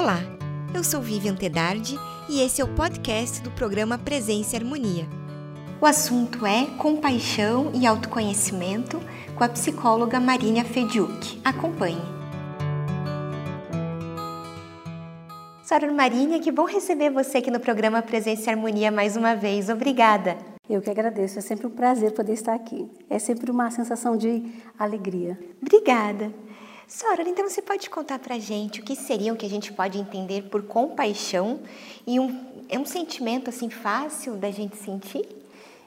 Olá, eu sou Vivian Tedardi e esse é o podcast do programa Presença e Harmonia. O assunto é compaixão e autoconhecimento com a psicóloga Marília Fediuk. Acompanhe. Senhora Marília, que bom receber você aqui no programa Presença e Harmonia mais uma vez. Obrigada. Eu que agradeço, é sempre um prazer poder estar aqui. É sempre uma sensação de alegria. Obrigada. Sora, então você pode contar para gente o que seria o que a gente pode entender por compaixão e um, é um sentimento assim fácil da gente sentir?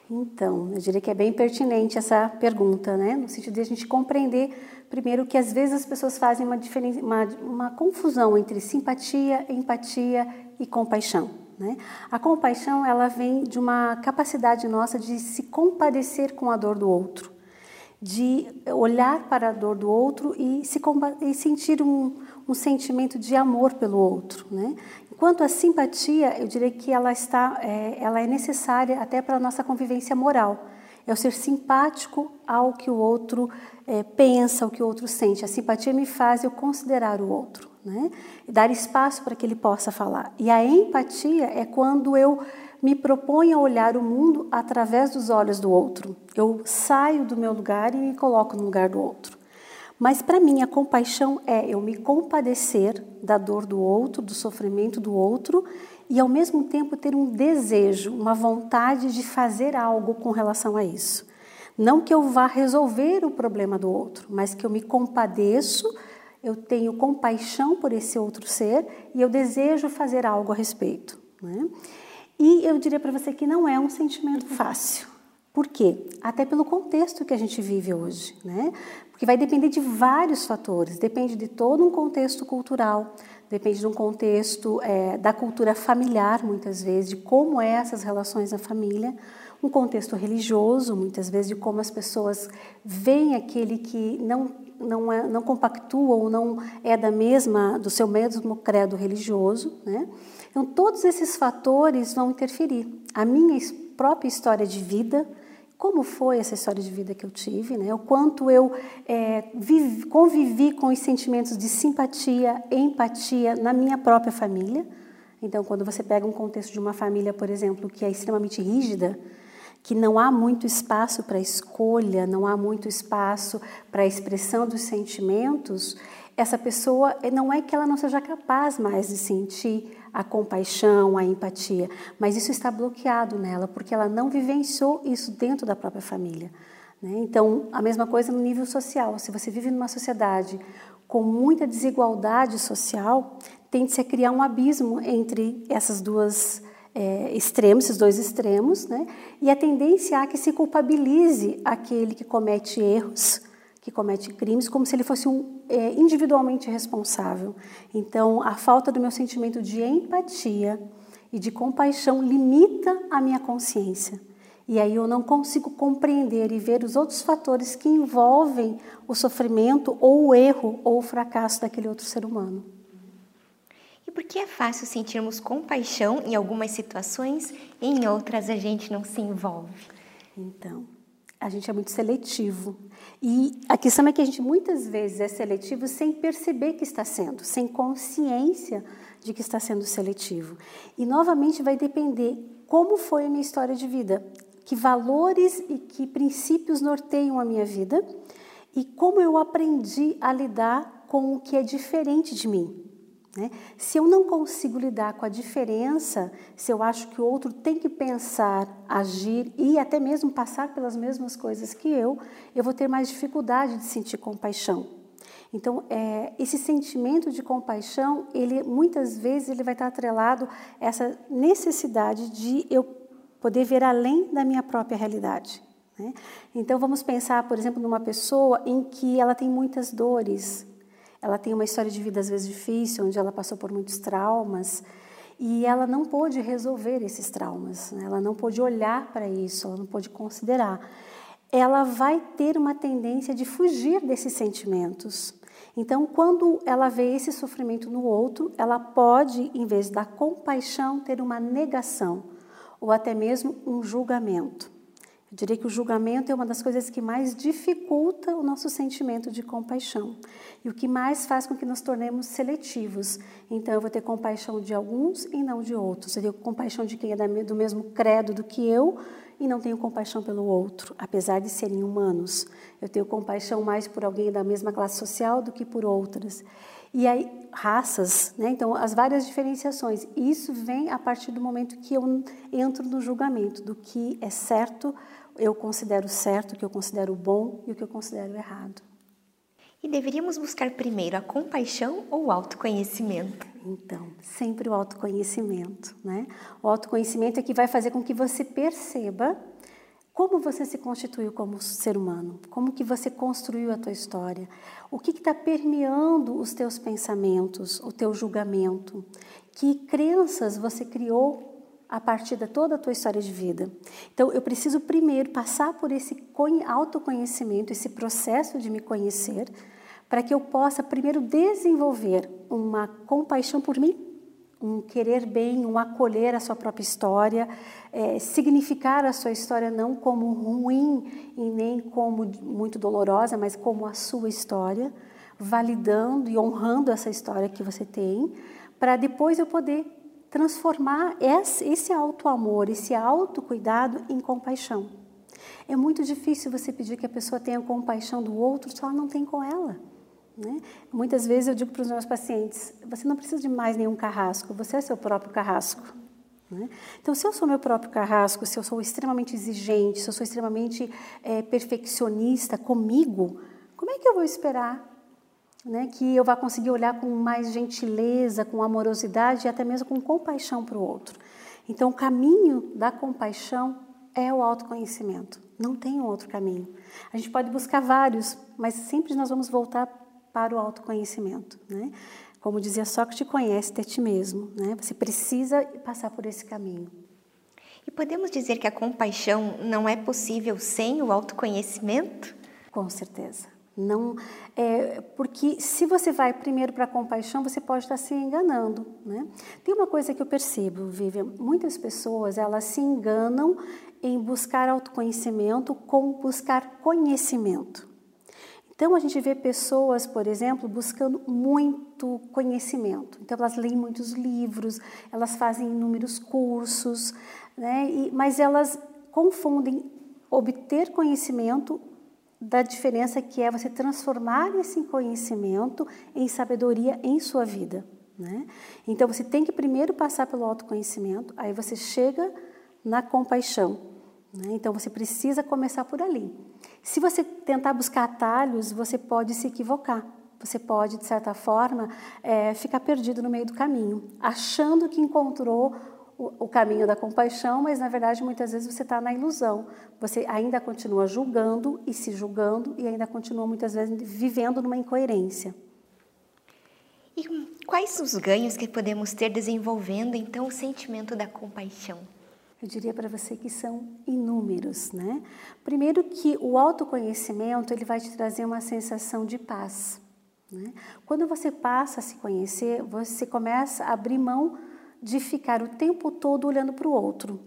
Então, eu diria que é bem pertinente essa pergunta, né? No sentido de a gente compreender, primeiro, que às vezes as pessoas fazem uma, uma, uma confusão entre simpatia, empatia e compaixão. Né? A compaixão ela vem de uma capacidade nossa de se compadecer com a dor do outro de olhar para a dor do outro e, se, e sentir um, um, sentimento de amor pelo outro. Né? Enquanto a simpatia, eu diria que ela, está, é, ela é necessária até para a nossa convivência moral. É o ser simpático ao que o outro é, pensa, ao que o outro sente. A simpatia me faz eu considerar o outro, né? dar espaço para que ele possa falar. E a empatia é quando eu me propõe a olhar o mundo através dos olhos do outro. Eu saio do meu lugar e me coloco no lugar do outro. Mas para mim a compaixão é eu me compadecer da dor do outro, do sofrimento do outro e ao mesmo tempo ter um desejo, uma vontade de fazer algo com relação a isso. Não que eu vá resolver o problema do outro, mas que eu me compadeço, eu tenho compaixão por esse outro ser e eu desejo fazer algo a respeito. Né? E eu diria para você que não é um sentimento fácil. Por quê? Até pelo contexto que a gente vive hoje, né? Porque vai depender de vários fatores. Depende de todo um contexto cultural, depende de um contexto é, da cultura familiar, muitas vezes, de como é essas relações na família, um contexto religioso, muitas vezes, de como as pessoas veem aquele que não não, é, não compactua ou não é da mesma do seu mesmo credo religioso, né? Então, todos esses fatores vão interferir. A minha própria história de vida, como foi essa história de vida que eu tive, né? o quanto eu é, vivi, convivi com os sentimentos de simpatia, empatia na minha própria família. Então, quando você pega um contexto de uma família, por exemplo, que é extremamente rígida, que não há muito espaço para escolha, não há muito espaço para expressão dos sentimentos, essa pessoa não é que ela não seja capaz mais de sentir a compaixão, a empatia, mas isso está bloqueado nela porque ela não vivenciou isso dentro da própria família. Né? Então, a mesma coisa no nível social. Se você vive numa sociedade com muita desigualdade social, tende-se a criar um abismo entre essas duas é, extremos, esses dois extremos, né? e a tendência a que se culpabilize aquele que comete erros que comete crimes como se ele fosse um, é, individualmente responsável. Então, a falta do meu sentimento de empatia e de compaixão limita a minha consciência. E aí eu não consigo compreender e ver os outros fatores que envolvem o sofrimento ou o erro ou o fracasso daquele outro ser humano. E por que é fácil sentirmos compaixão em algumas situações e em outras a gente não se envolve? Então, a gente é muito seletivo. E a questão é que a gente muitas vezes é seletivo sem perceber que está sendo, sem consciência de que está sendo seletivo. E novamente vai depender como foi a minha história de vida, que valores e que princípios norteiam a minha vida e como eu aprendi a lidar com o que é diferente de mim. Né? Se eu não consigo lidar com a diferença, se eu acho que o outro tem que pensar, agir e até mesmo passar pelas mesmas coisas que eu, eu vou ter mais dificuldade de sentir compaixão. Então, é, esse sentimento de compaixão, ele muitas vezes ele vai estar atrelado a essa necessidade de eu poder ver além da minha própria realidade. Né? Então, vamos pensar, por exemplo, numa pessoa em que ela tem muitas dores, ela tem uma história de vida às vezes difícil, onde ela passou por muitos traumas e ela não pôde resolver esses traumas, né? ela não pôde olhar para isso, ela não pôde considerar. Ela vai ter uma tendência de fugir desses sentimentos. Então, quando ela vê esse sofrimento no outro, ela pode, em vez da compaixão, ter uma negação ou até mesmo um julgamento. Eu diria que o julgamento é uma das coisas que mais dificulta o nosso sentimento de compaixão e o que mais faz com que nos tornemos seletivos. Então, eu vou ter compaixão de alguns e não de outros. Eu tenho compaixão de quem é do mesmo credo do que eu e não tenho compaixão pelo outro, apesar de serem humanos. Eu tenho compaixão mais por alguém da mesma classe social do que por outras. E aí, raças, né? então as várias diferenciações. Isso vem a partir do momento que eu entro no julgamento do que é certo eu considero certo, o que eu considero bom e o que eu considero errado. E deveríamos buscar primeiro a compaixão ou o autoconhecimento? Então, sempre o autoconhecimento, né? O autoconhecimento é que vai fazer com que você perceba como você se constituiu como ser humano, como que você construiu a tua história, o que está permeando os teus pensamentos, o teu julgamento, que crenças você criou a partir de toda a tua história de vida. Então, eu preciso primeiro passar por esse autoconhecimento, esse processo de me conhecer, para que eu possa primeiro desenvolver uma compaixão por mim, um querer bem, um acolher a sua própria história, é, significar a sua história não como ruim e nem como muito dolorosa, mas como a sua história, validando e honrando essa história que você tem, para depois eu poder transformar esse auto-amor, esse autocuidado em compaixão. É muito difícil você pedir que a pessoa tenha compaixão do outro se ela não tem com ela. Né? Muitas vezes eu digo para os meus pacientes: você não precisa de mais nenhum carrasco, você é seu próprio carrasco. Né? Então, se eu sou meu próprio carrasco, se eu sou extremamente exigente, se eu sou extremamente é, perfeccionista comigo, como é que eu vou esperar né, que eu vá conseguir olhar com mais gentileza, com amorosidade e até mesmo com compaixão para o outro. Então, o caminho da compaixão é o autoconhecimento. Não tem outro caminho. A gente pode buscar vários, mas sempre nós vamos voltar para o autoconhecimento. Né? Como dizia Sócrates, conhece a ti mesmo. Né? Você precisa passar por esse caminho. E podemos dizer que a compaixão não é possível sem o autoconhecimento? Com certeza. Não, é, porque se você vai primeiro para a compaixão, você pode estar se enganando. Né? Tem uma coisa que eu percebo, Vivian, muitas pessoas elas se enganam em buscar autoconhecimento com buscar conhecimento. Então a gente vê pessoas, por exemplo, buscando muito conhecimento. Então elas leem muitos livros, elas fazem inúmeros cursos, né? E, mas elas confundem obter conhecimento da diferença que é você transformar esse conhecimento em sabedoria em sua vida. Né? Então você tem que primeiro passar pelo autoconhecimento, aí você chega na compaixão. Né? Então você precisa começar por ali. Se você tentar buscar atalhos, você pode se equivocar. Você pode, de certa forma, é, ficar perdido no meio do caminho, achando que encontrou o, caminho da compaixão, mas na verdade muitas vezes você está na ilusão. Você ainda continua julgando e se julgando e ainda continua muitas vezes vivendo numa incoerência. E quais os ganhos que podemos ter desenvolvendo então o sentimento da compaixão? Eu diria para você que são inúmeros, né? Primeiro que o autoconhecimento ele vai te trazer uma sensação de paz. Né? Quando você passa a se conhecer, você começa a abrir mão de ficar o tempo todo olhando para o outro.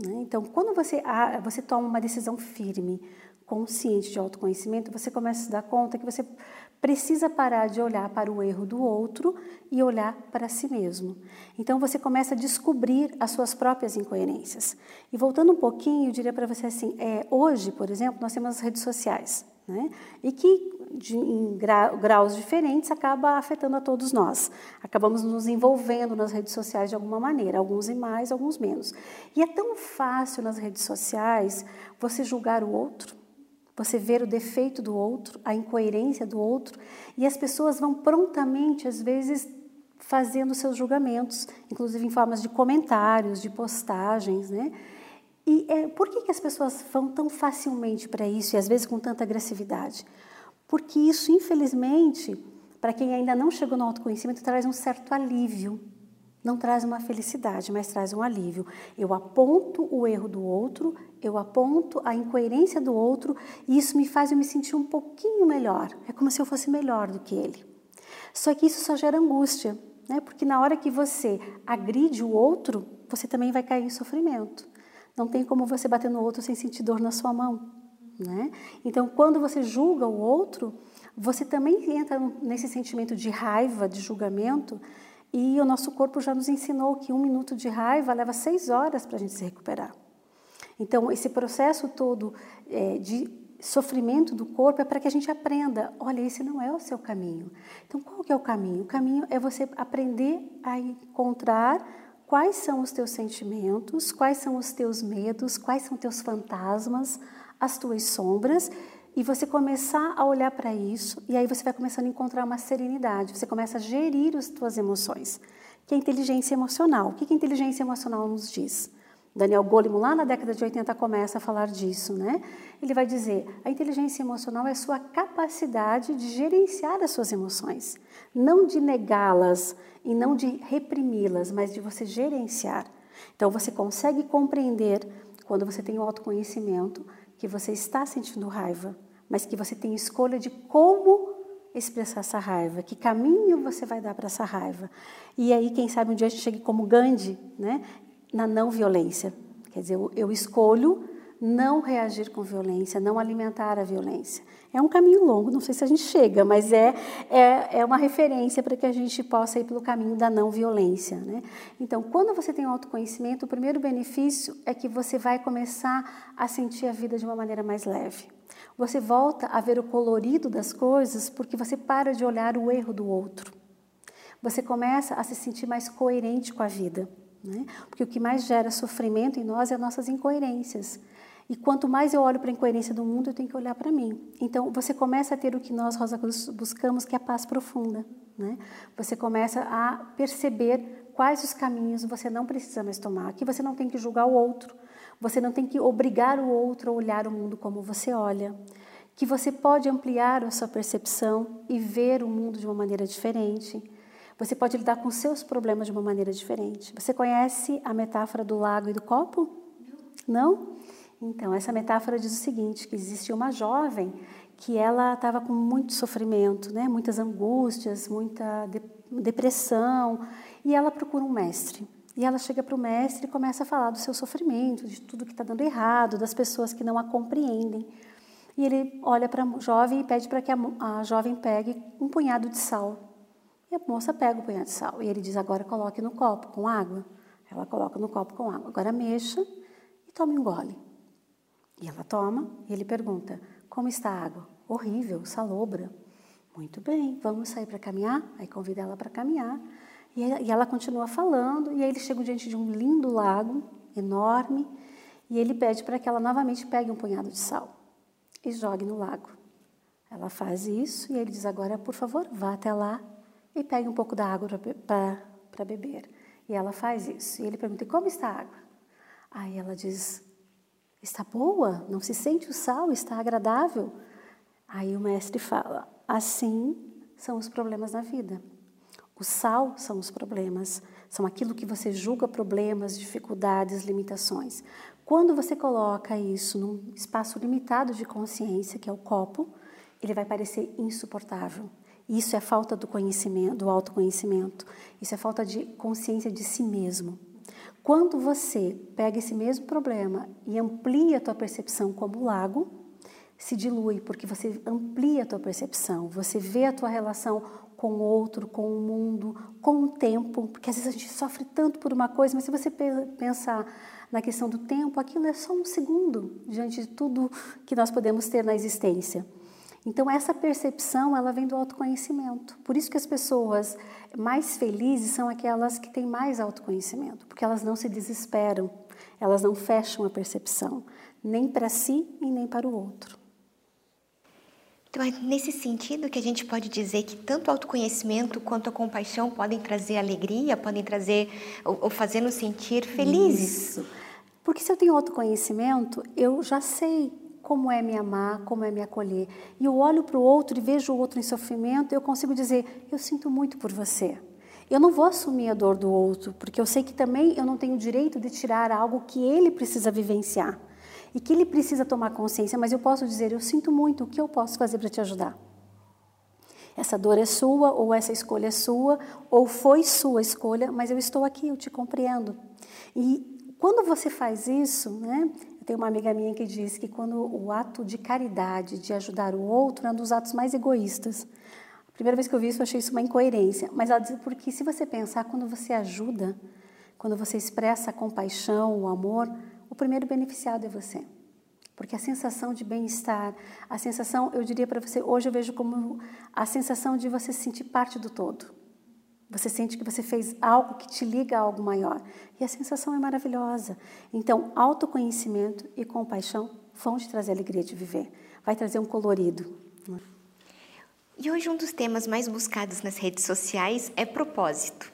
Né? Então, quando você, você toma uma decisão firme, consciente de autoconhecimento, você começa a se dar conta que você precisa parar de olhar para o erro do outro e olhar para si mesmo. Então você começa a descobrir as suas próprias incoerências. E voltando um pouquinho, eu diria para você assim: é, hoje, por exemplo, nós temos as redes sociais, né? e que de, em graus diferentes acaba afetando a todos nós. Acabamos nos envolvendo nas redes sociais de alguma maneira, alguns em mais, alguns menos. E é tão fácil nas redes sociais você julgar o outro, você ver o defeito do outro, a incoerência do outro, e as pessoas vão prontamente, às vezes, fazendo seus julgamentos, inclusive em formas de comentários, de postagens, né? E é, por que, que as pessoas vão tão facilmente para isso e às vezes com tanta agressividade? Porque isso, infelizmente, para quem ainda não chegou no autoconhecimento, traz um certo alívio. Não traz uma felicidade, mas traz um alívio. Eu aponto o erro do outro, eu aponto a incoerência do outro, e isso me faz eu me sentir um pouquinho melhor. É como se eu fosse melhor do que ele. Só que isso só gera angústia, né? porque na hora que você agride o outro, você também vai cair em sofrimento. Não tem como você bater no outro sem sentir dor na sua mão. Né? Então, quando você julga o outro, você também entra nesse sentimento de raiva, de julgamento, e o nosso corpo já nos ensinou que um minuto de raiva leva seis horas para a gente se recuperar. Então, esse processo todo é, de sofrimento do corpo é para que a gente aprenda, olha, esse não é o seu caminho. Então, qual que é o caminho? O caminho é você aprender a encontrar quais são os teus sentimentos, quais são os teus medos, quais são teus fantasmas, as tuas sombras, e você começar a olhar para isso, e aí você vai começando a encontrar uma serenidade, você começa a gerir as tuas emoções, que é inteligência emocional. O que a inteligência emocional nos diz? Daniel Goleman, lá na década de 80, começa a falar disso, né? Ele vai dizer: a inteligência emocional é a sua capacidade de gerenciar as suas emoções, não de negá-las e não de reprimi-las, mas de você gerenciar. Então, você consegue compreender, quando você tem o autoconhecimento, que você está sentindo raiva, mas que você tem escolha de como expressar essa raiva, que caminho você vai dar para essa raiva. E aí, quem sabe um dia a gente chegue como Gandhi, né? na não violência. Quer dizer, eu, eu escolho não reagir com violência, não alimentar a violência. É um caminho longo, não sei se a gente chega, mas é, é, é uma referência para que a gente possa ir pelo caminho da não violência. Né? Então, quando você tem autoconhecimento, o primeiro benefício é que você vai começar a sentir a vida de uma maneira mais leve. Você volta a ver o colorido das coisas porque você para de olhar o erro do outro. Você começa a se sentir mais coerente com a vida. Né? Porque o que mais gera sofrimento em nós é as nossas incoerências. E quanto mais eu olho para a incoerência do mundo, eu tenho que olhar para mim. Então, você começa a ter o que nós, Rosa Cruz, buscamos, que é a paz profunda. Né? Você começa a perceber quais os caminhos você não precisa mais tomar, que você não tem que julgar o outro, você não tem que obrigar o outro a olhar o mundo como você olha, que você pode ampliar a sua percepção e ver o mundo de uma maneira diferente, você pode lidar com seus problemas de uma maneira diferente. Você conhece a metáfora do lago e do copo? Não? Então, essa metáfora diz o seguinte, que existe uma jovem que ela estava com muito sofrimento, né? muitas angústias, muita de depressão, e ela procura um mestre. E ela chega para o mestre e começa a falar do seu sofrimento, de tudo que está dando errado, das pessoas que não a compreendem. E ele olha para a jovem e pede para que a, a jovem pegue um punhado de sal e a moça pega o punhado de sal e ele diz: agora coloque no copo com água. Ela coloca no copo com água. Agora mexa e tome um gole. E ela toma e ele pergunta: como está a água? Horrível, salobra. Muito bem, vamos sair para caminhar? Aí convida ela para caminhar. E ela continua falando, e aí eles chegam diante de um lindo lago, enorme, e ele pede para que ela novamente pegue um punhado de sal e jogue no lago. Ela faz isso e ele diz: Agora, por favor, vá até lá e pegue um pouco da água para beber. E ela faz isso. E ele pergunta: como está a água? Aí ela diz: está boa, não se sente o sal, está agradável. Aí o mestre fala: assim são os problemas na vida. O sal são os problemas, são aquilo que você julga problemas, dificuldades, limitações. Quando você coloca isso num espaço limitado de consciência, que é o copo, ele vai parecer insuportável. Isso é falta do conhecimento, do autoconhecimento. Isso é falta de consciência de si mesmo. Quando você pega esse mesmo problema e amplia a tua percepção como lago, se dilui, porque você amplia a tua percepção, você vê a tua relação com o outro, com o mundo, com o tempo, porque às vezes a gente sofre tanto por uma coisa, mas se você pensar na questão do tempo, aquilo é só um segundo diante de tudo que nós podemos ter na existência. Então essa percepção, ela vem do autoconhecimento. Por isso que as pessoas mais felizes são aquelas que têm mais autoconhecimento, porque elas não se desesperam, elas não fecham a percepção, nem para si e nem para o outro. Então, é nesse sentido que a gente pode dizer que tanto o autoconhecimento quanto a compaixão podem trazer alegria, podem trazer ou, ou fazer nos sentir felizes. Isso. Porque se eu tenho autoconhecimento, eu já sei como é me amar, como é me acolher. E eu olho para o outro e vejo o outro em sofrimento, eu consigo dizer: eu sinto muito por você. Eu não vou assumir a dor do outro, porque eu sei que também eu não tenho o direito de tirar algo que ele precisa vivenciar e que ele precisa tomar consciência, mas eu posso dizer: eu sinto muito, o que eu posso fazer para te ajudar? Essa dor é sua, ou essa escolha é sua, ou foi sua escolha, mas eu estou aqui, eu te compreendo. E quando você faz isso, né? Eu tenho uma amiga minha que diz que quando o ato de caridade, de ajudar o outro, é um dos atos mais egoístas. A primeira vez que eu vi isso, eu achei isso uma incoerência. Mas ela diz porque se você pensar, quando você ajuda, quando você expressa a compaixão, o amor, o primeiro beneficiado é você. Porque a sensação de bem-estar, a sensação, eu diria para você, hoje eu vejo como a sensação de você se sentir parte do todo. Você sente que você fez algo que te liga a algo maior. E a sensação é maravilhosa. Então, autoconhecimento e compaixão vão te trazer alegria de viver. Vai trazer um colorido. E hoje um dos temas mais buscados nas redes sociais é propósito.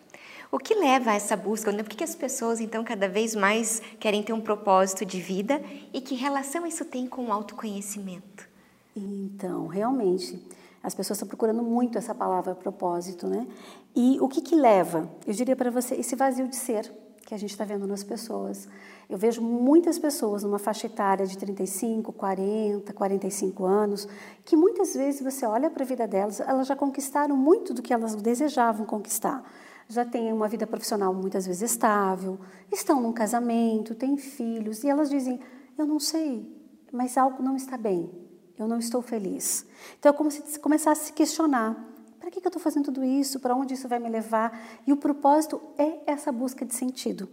O que leva a essa busca? Por que as pessoas, então, cada vez mais querem ter um propósito de vida e que relação isso tem com o autoconhecimento? Então, realmente, as pessoas estão procurando muito essa palavra propósito, né? E o que que leva? Eu diria para você esse vazio de ser que a gente está vendo nas pessoas. Eu vejo muitas pessoas numa faixa etária de 35, 40, 45 anos, que muitas vezes você olha para a vida delas, elas já conquistaram muito do que elas desejavam conquistar já têm uma vida profissional muitas vezes estável, estão num casamento, têm filhos, e elas dizem: Eu não sei, mas algo não está bem, eu não estou feliz. Então é como se começasse a se questionar: para que eu estou fazendo tudo isso? Para onde isso vai me levar? E o propósito é essa busca de sentido.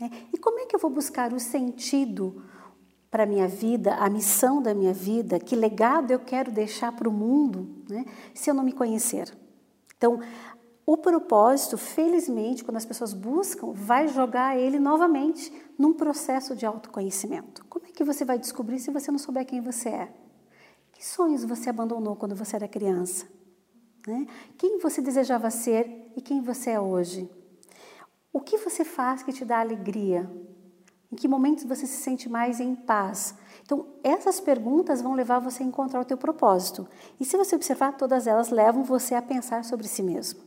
Né? E como é que eu vou buscar o sentido para a minha vida, a missão da minha vida, que legado eu quero deixar para o mundo, né? se eu não me conhecer? Então, o propósito, felizmente, quando as pessoas buscam, vai jogar ele novamente num processo de autoconhecimento. Como é que você vai descobrir se você não souber quem você é? Que sonhos você abandonou quando você era criança? Né? Quem você desejava ser e quem você é hoje? O que você faz que te dá alegria? Em que momentos você se sente mais em paz? Então, essas perguntas vão levar você a encontrar o teu propósito. E se você observar, todas elas levam você a pensar sobre si mesmo.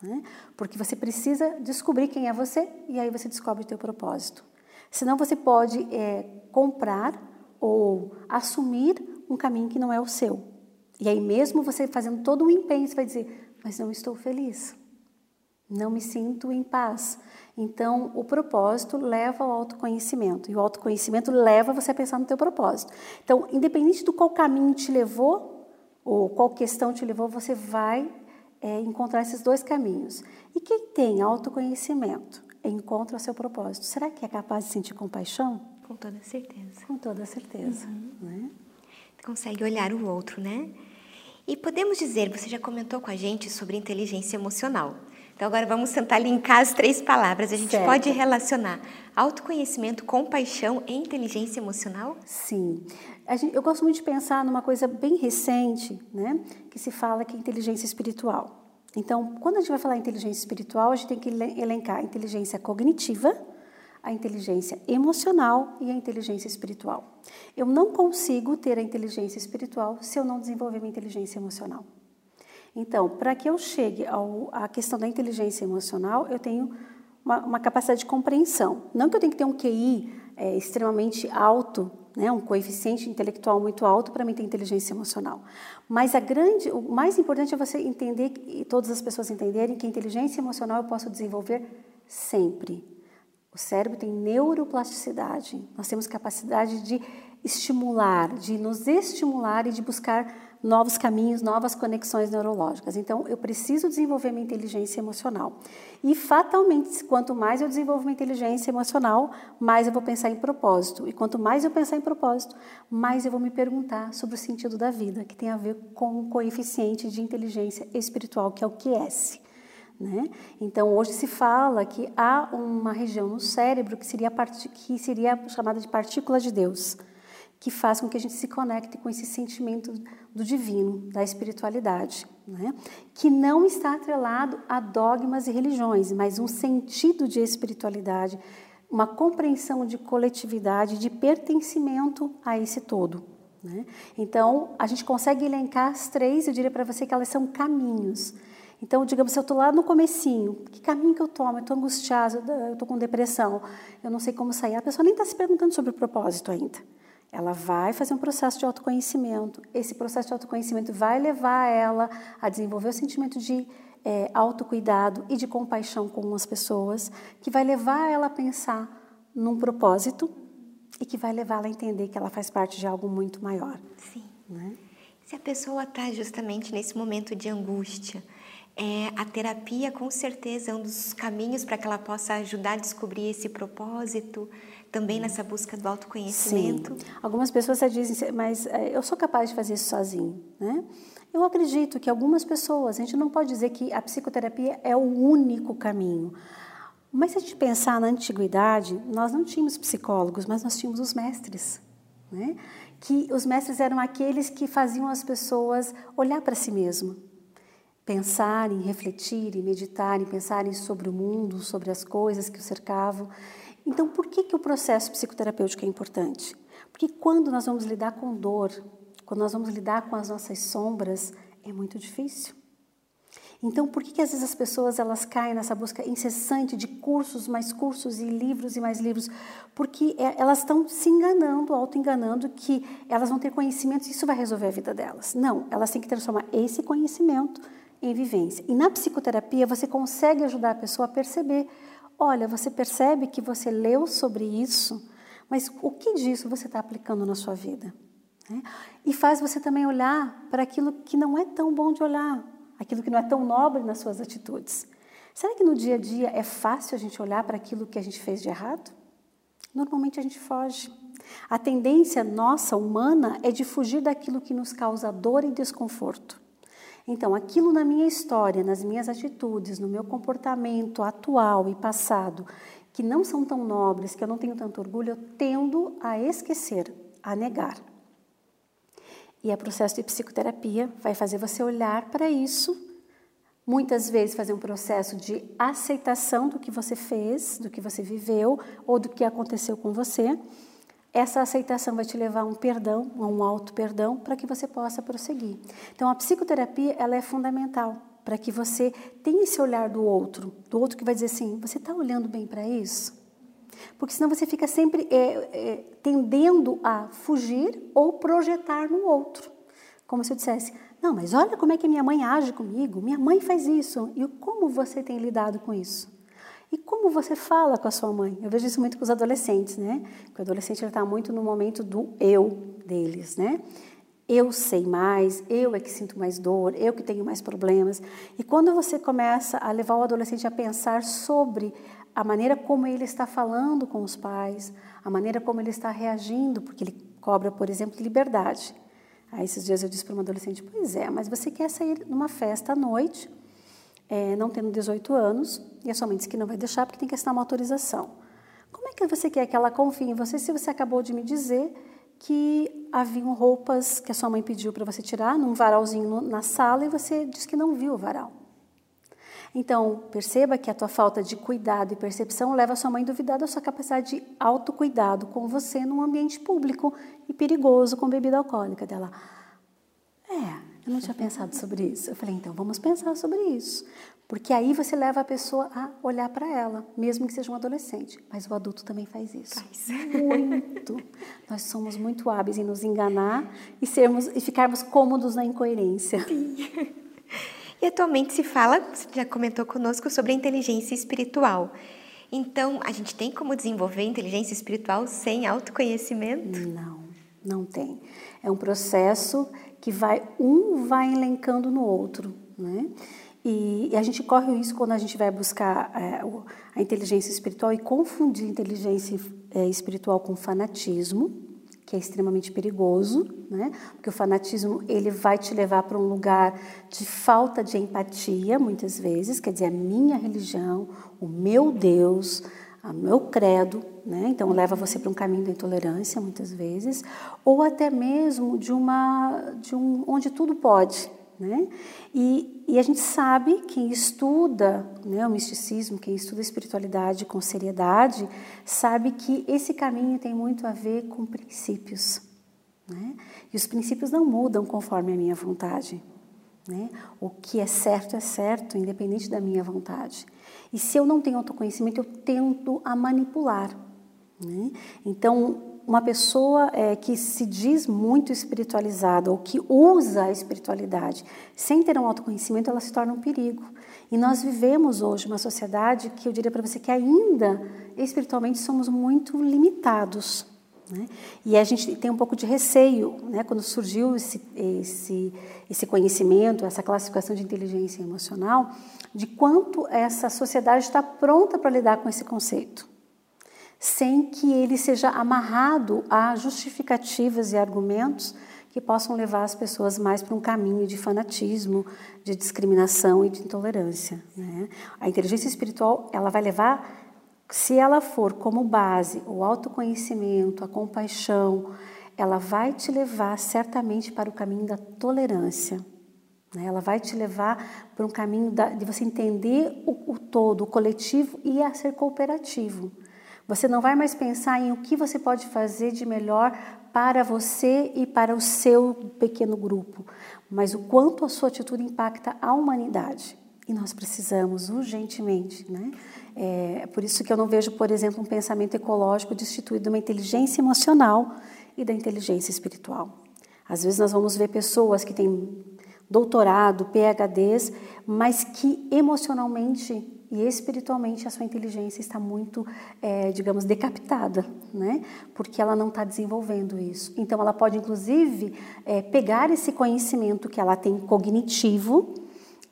Né? Porque você precisa descobrir quem é você e aí você descobre o teu propósito. Senão você pode é, comprar ou assumir um caminho que não é o seu. E aí mesmo você fazendo todo um empenho, você vai dizer, mas não estou feliz. Não me sinto em paz. Então, o propósito leva ao autoconhecimento. E o autoconhecimento leva você a pensar no teu propósito. Então, independente do qual caminho te levou, ou qual questão te levou, você vai é encontrar esses dois caminhos. E quem tem autoconhecimento encontra o seu propósito. Será que é capaz de sentir compaixão? Com toda certeza. Com toda certeza. Uhum. Né? Consegue olhar o outro, né? E podemos dizer, você já comentou com a gente sobre inteligência emocional. Então agora vamos tentar linkar as três palavras. A gente certo. pode relacionar autoconhecimento, compaixão e inteligência emocional? Sim. Gente, eu gosto muito de pensar numa coisa bem recente, né, que se fala que é inteligência espiritual. Então, quando a gente vai falar em inteligência espiritual, a gente tem que elencar inteligência cognitiva, a inteligência emocional e a inteligência espiritual. Eu não consigo ter a inteligência espiritual se eu não desenvolver minha inteligência emocional. Então, para que eu chegue ao, à questão da inteligência emocional, eu tenho uma, uma, capacidade de compreensão. Não que eu tenha que ter um QI é, extremamente alto, né, um coeficiente intelectual muito alto para mim ter inteligência emocional. Mas a grande, o mais importante é você entender e todas as pessoas entenderem que a inteligência emocional eu posso desenvolver sempre. O cérebro tem neuroplasticidade. Nós temos capacidade de estimular, de nos estimular e de buscar novos caminhos, novas conexões neurológicas. Então, eu preciso desenvolver minha inteligência emocional. E, fatalmente, quanto mais eu desenvolvo minha inteligência emocional, mais eu vou pensar em propósito. E quanto mais eu pensar em propósito, mais eu vou me perguntar sobre o sentido da vida, que tem a ver com o coeficiente de inteligência espiritual, que é o QS. Né? Então, hoje se fala que há uma região no cérebro que seria, que seria chamada de partícula de Deus que faz com que a gente se conecte com esse sentimento do divino, da espiritualidade, né? que não está atrelado a dogmas e religiões, mas um sentido de espiritualidade, uma compreensão de coletividade, de pertencimento a esse todo. Né? Então, a gente consegue elencar as três, eu diria para você que elas são caminhos. Então, digamos, se eu estou lá no comecinho, que caminho que eu tomo? Eu estou angustiada, eu estou com depressão, eu não sei como sair. A pessoa nem está se perguntando sobre o propósito ainda. Ela vai fazer um processo de autoconhecimento. Esse processo de autoconhecimento vai levar ela a desenvolver o sentimento de é, autocuidado e de compaixão com as pessoas, que vai levar ela a pensar num propósito e que vai levá-la a entender que ela faz parte de algo muito maior. Sim. Né? Se a pessoa está justamente nesse momento de angústia, é, a terapia com certeza é um dos caminhos para que ela possa ajudar a descobrir esse propósito, também nessa busca do autoconhecimento. Sim. Algumas pessoas dizem, mas é, eu sou capaz de fazer isso sozinho, né? Eu acredito que algumas pessoas, a gente não pode dizer que a psicoterapia é o único caminho. Mas se a gente pensar na antiguidade, nós não tínhamos psicólogos, mas nós tínhamos os mestres. Né? Que os mestres eram aqueles que faziam as pessoas olhar para si mesmo, pensarem, refletirem, meditarem, pensarem sobre o mundo, sobre as coisas que o cercavam. Então, por que, que o processo psicoterapêutico é importante? Porque quando nós vamos lidar com dor, quando nós vamos lidar com as nossas sombras, é muito difícil. Então, por que, que às vezes as pessoas elas caem nessa busca incessante de cursos, mais cursos e livros e mais livros? Porque é, elas estão se enganando, auto-enganando que elas vão ter conhecimentos e isso vai resolver a vida delas. Não, elas têm que transformar esse conhecimento em vivência. E na psicoterapia você consegue ajudar a pessoa a perceber Olha, você percebe que você leu sobre isso, mas o que disso você está aplicando na sua vida? Né? E faz você também olhar para aquilo que não é tão bom de olhar, aquilo que não é tão nobre nas suas atitudes. Será que no dia a dia é fácil a gente olhar para aquilo que a gente fez de errado? Normalmente a gente foge. A tendência nossa, humana, é de fugir daquilo que nos causa dor e desconforto. Então, aquilo na minha história, nas minhas atitudes, no meu comportamento atual e passado, que não são tão nobres, que eu não tenho tanto orgulho, eu tendo a esquecer, a negar. E o processo de psicoterapia vai fazer você olhar para isso, muitas vezes fazer um processo de aceitação do que você fez, do que você viveu ou do que aconteceu com você essa aceitação vai te levar a um perdão, a um auto perdão, para que você possa prosseguir. Então, a psicoterapia ela é fundamental para que você tenha esse olhar do outro, do outro que vai dizer assim: você está olhando bem para isso? Porque senão você fica sempre é, é, tendendo a fugir ou projetar no outro. Como se eu dissesse: não, mas olha como é que minha mãe age comigo, minha mãe faz isso. E como você tem lidado com isso? E como você fala com a sua mãe? Eu vejo isso muito com os adolescentes, né? Porque o adolescente está muito no momento do eu deles, né? Eu sei mais, eu é que sinto mais dor, eu que tenho mais problemas. E quando você começa a levar o adolescente a pensar sobre a maneira como ele está falando com os pais, a maneira como ele está reagindo, porque ele cobra, por exemplo, liberdade. Aí esses dias eu disse para uma adolescente: Pois é, mas você quer sair numa festa à noite é, não tendo 18 anos, e a sua mãe disse que não vai deixar porque tem que assinar uma autorização. Como é que você quer que ela confie em você se você acabou de me dizer que haviam roupas que a sua mãe pediu para você tirar num varalzinho na sala e você disse que não viu o varal? Então, perceba que a tua falta de cuidado e percepção leva a sua mãe a duvidar da sua capacidade de autocuidado com você num ambiente público e perigoso com bebida alcoólica dela. É, eu não tinha pensado sobre isso. Eu falei, então vamos pensar sobre isso. Porque aí você leva a pessoa a olhar para ela, mesmo que seja um adolescente. Mas o adulto também faz isso. Faz. Muito. Nós somos muito hábeis em nos enganar e, sermos, e ficarmos cômodos na incoerência. Sim. E atualmente se fala, você já comentou conosco, sobre a inteligência espiritual. Então, a gente tem como desenvolver inteligência espiritual sem autoconhecimento? Não, não tem. É um processo que vai um vai elencando no outro, né? E, e a gente corre o risco quando a gente vai buscar é, a inteligência espiritual e confundir inteligência é, espiritual com fanatismo, que é extremamente perigoso, né? Porque o fanatismo ele vai te levar para um lugar de falta de empatia, muitas vezes, quer dizer, a minha religião, o meu Deus, o meu credo, né? Então leva você para um caminho da intolerância muitas vezes, ou até mesmo de uma de um onde tudo pode, né? E, e a gente sabe quem estuda né, o misticismo, quem estuda a espiritualidade com seriedade, sabe que esse caminho tem muito a ver com princípios, né? E os princípios não mudam conforme a minha vontade. Né? O que é certo é certo, independente da minha vontade. E se eu não tenho autoconhecimento, eu tento a manipular. Né? Então, uma pessoa é, que se diz muito espiritualizada ou que usa a espiritualidade sem ter um autoconhecimento, ela se torna um perigo. E nós vivemos hoje uma sociedade que eu diria para você que ainda espiritualmente somos muito limitados. Né? E a gente tem um pouco de receio, né? quando surgiu esse, esse, esse conhecimento, essa classificação de inteligência emocional, de quanto essa sociedade está pronta para lidar com esse conceito, sem que ele seja amarrado a justificativas e argumentos que possam levar as pessoas mais para um caminho de fanatismo, de discriminação e de intolerância. Né? A inteligência espiritual ela vai levar se ela for como base o autoconhecimento, a compaixão, ela vai te levar certamente para o caminho da tolerância. Né? Ela vai te levar para um caminho da, de você entender o, o todo, o coletivo e a ser cooperativo. Você não vai mais pensar em o que você pode fazer de melhor para você e para o seu pequeno grupo, mas o quanto a sua atitude impacta a humanidade. E nós precisamos urgentemente, né? É por isso que eu não vejo, por exemplo, um pensamento ecológico destituído de uma inteligência emocional e da inteligência espiritual. Às vezes nós vamos ver pessoas que têm doutorado, PhDs, mas que emocionalmente e espiritualmente a sua inteligência está muito, é, digamos, decapitada, né? Porque ela não está desenvolvendo isso. Então, ela pode, inclusive, é, pegar esse conhecimento que ela tem cognitivo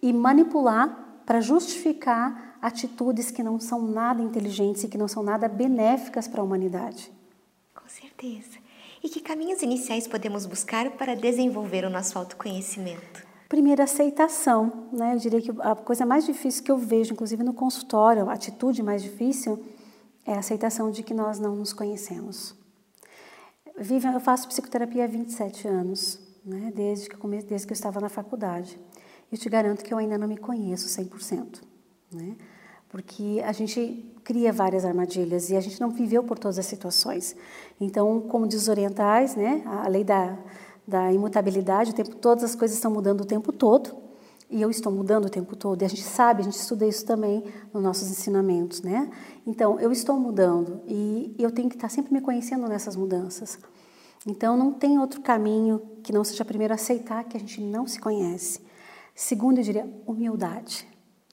e manipular para justificar atitudes que não são nada inteligentes e que não são nada benéficas para a humanidade. Com certeza. E que caminhos iniciais podemos buscar para desenvolver o nosso autoconhecimento? Primeiro, aceitação. Né? Eu diria que a coisa mais difícil que eu vejo, inclusive no consultório, a atitude mais difícil, é a aceitação de que nós não nos conhecemos. Vivian, eu faço psicoterapia há 27 anos, né? desde, que eu desde que eu estava na faculdade. Eu te garanto que eu ainda não me conheço 100%, né? Porque a gente cria várias armadilhas e a gente não viveu por todas as situações. Então, como diz os orientais, né, a lei da, da imutabilidade, o tempo, todas as coisas estão mudando o tempo todo, e eu estou mudando o tempo todo, e a gente sabe, a gente estuda isso também nos nossos ensinamentos, né? Então, eu estou mudando e eu tenho que estar sempre me conhecendo nessas mudanças. Então, não tem outro caminho que não seja primeiro aceitar que a gente não se conhece Segundo, eu diria humildade.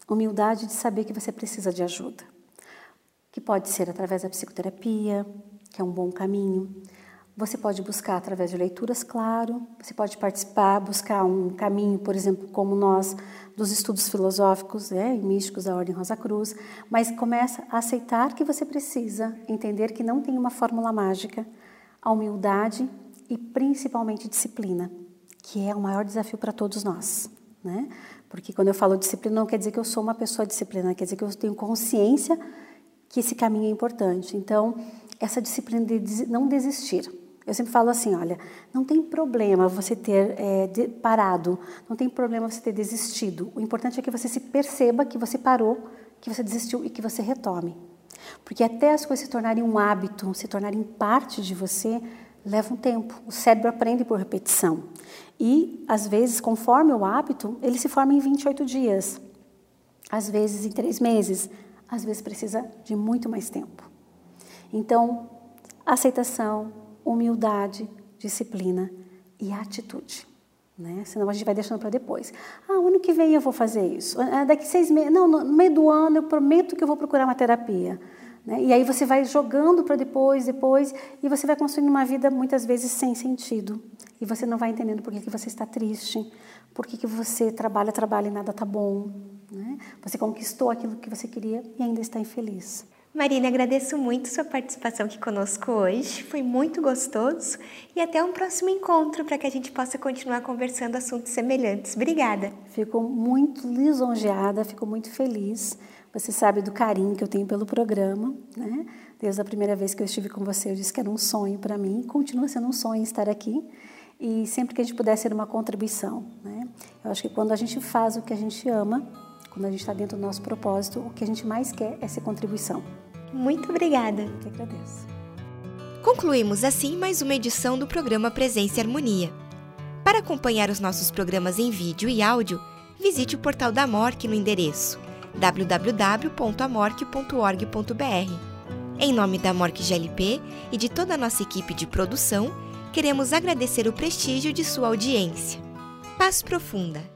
Humildade de saber que você precisa de ajuda. Que pode ser através da psicoterapia, que é um bom caminho. Você pode buscar através de leituras, claro. Você pode participar, buscar um caminho, por exemplo, como nós, dos estudos filosóficos né, e místicos da Ordem Rosa Cruz. Mas começa a aceitar que você precisa, entender que não tem uma fórmula mágica, a humildade e principalmente disciplina, que é o maior desafio para todos nós né? Porque quando eu falo disciplina, não quer dizer que eu sou uma pessoa disciplinada, quer dizer que eu tenho consciência que esse caminho é importante. Então, essa disciplina de não desistir. Eu sempre falo assim, olha, não tem problema você ter é, de, parado, não tem problema você ter desistido. O importante é que você se perceba que você parou, que você desistiu e que você retome. Porque até as coisas se tornarem um hábito, se tornarem parte de você, leva um tempo. O cérebro aprende por repetição. E, às vezes, conforme o hábito, ele se forma em 28 dias. Às vezes, em três meses. Às vezes, precisa de muito mais tempo. Então, aceitação, humildade, disciplina e atitude. Né? Senão a gente vai deixando para depois. Ah, ano que vem eu vou fazer isso. Ah, daqui seis meses. Não, no meio do ano eu prometo que eu vou procurar uma terapia. Né? E aí você vai jogando para depois, depois, e você vai construindo uma vida muitas vezes sem sentido. E você não vai entendendo por que, que você está triste, por que, que você trabalha, trabalha e nada está bom. Né? Você conquistou aquilo que você queria e ainda está infeliz. Marina, agradeço muito sua participação aqui conosco hoje. Foi muito gostoso. E até um próximo encontro para que a gente possa continuar conversando assuntos semelhantes. Obrigada. Fico muito lisonjeada, fico muito feliz você sabe do carinho que eu tenho pelo programa, né? Desde a primeira vez que eu estive com você, eu disse que era um sonho para mim, continua sendo um sonho estar aqui e sempre que a gente puder ser uma contribuição, né? Eu acho que quando a gente faz o que a gente ama, quando a gente está dentro do nosso propósito, o que a gente mais quer é ser contribuição. Muito obrigada. Eu que agradeço. Concluímos assim mais uma edição do programa Presença e Harmonia. Para acompanhar os nossos programas em vídeo e áudio, visite o portal da MORC no endereço www.amorque.org.br. Em nome da Morque GLP e de toda a nossa equipe de produção, queremos agradecer o prestígio de sua audiência. Paz Profunda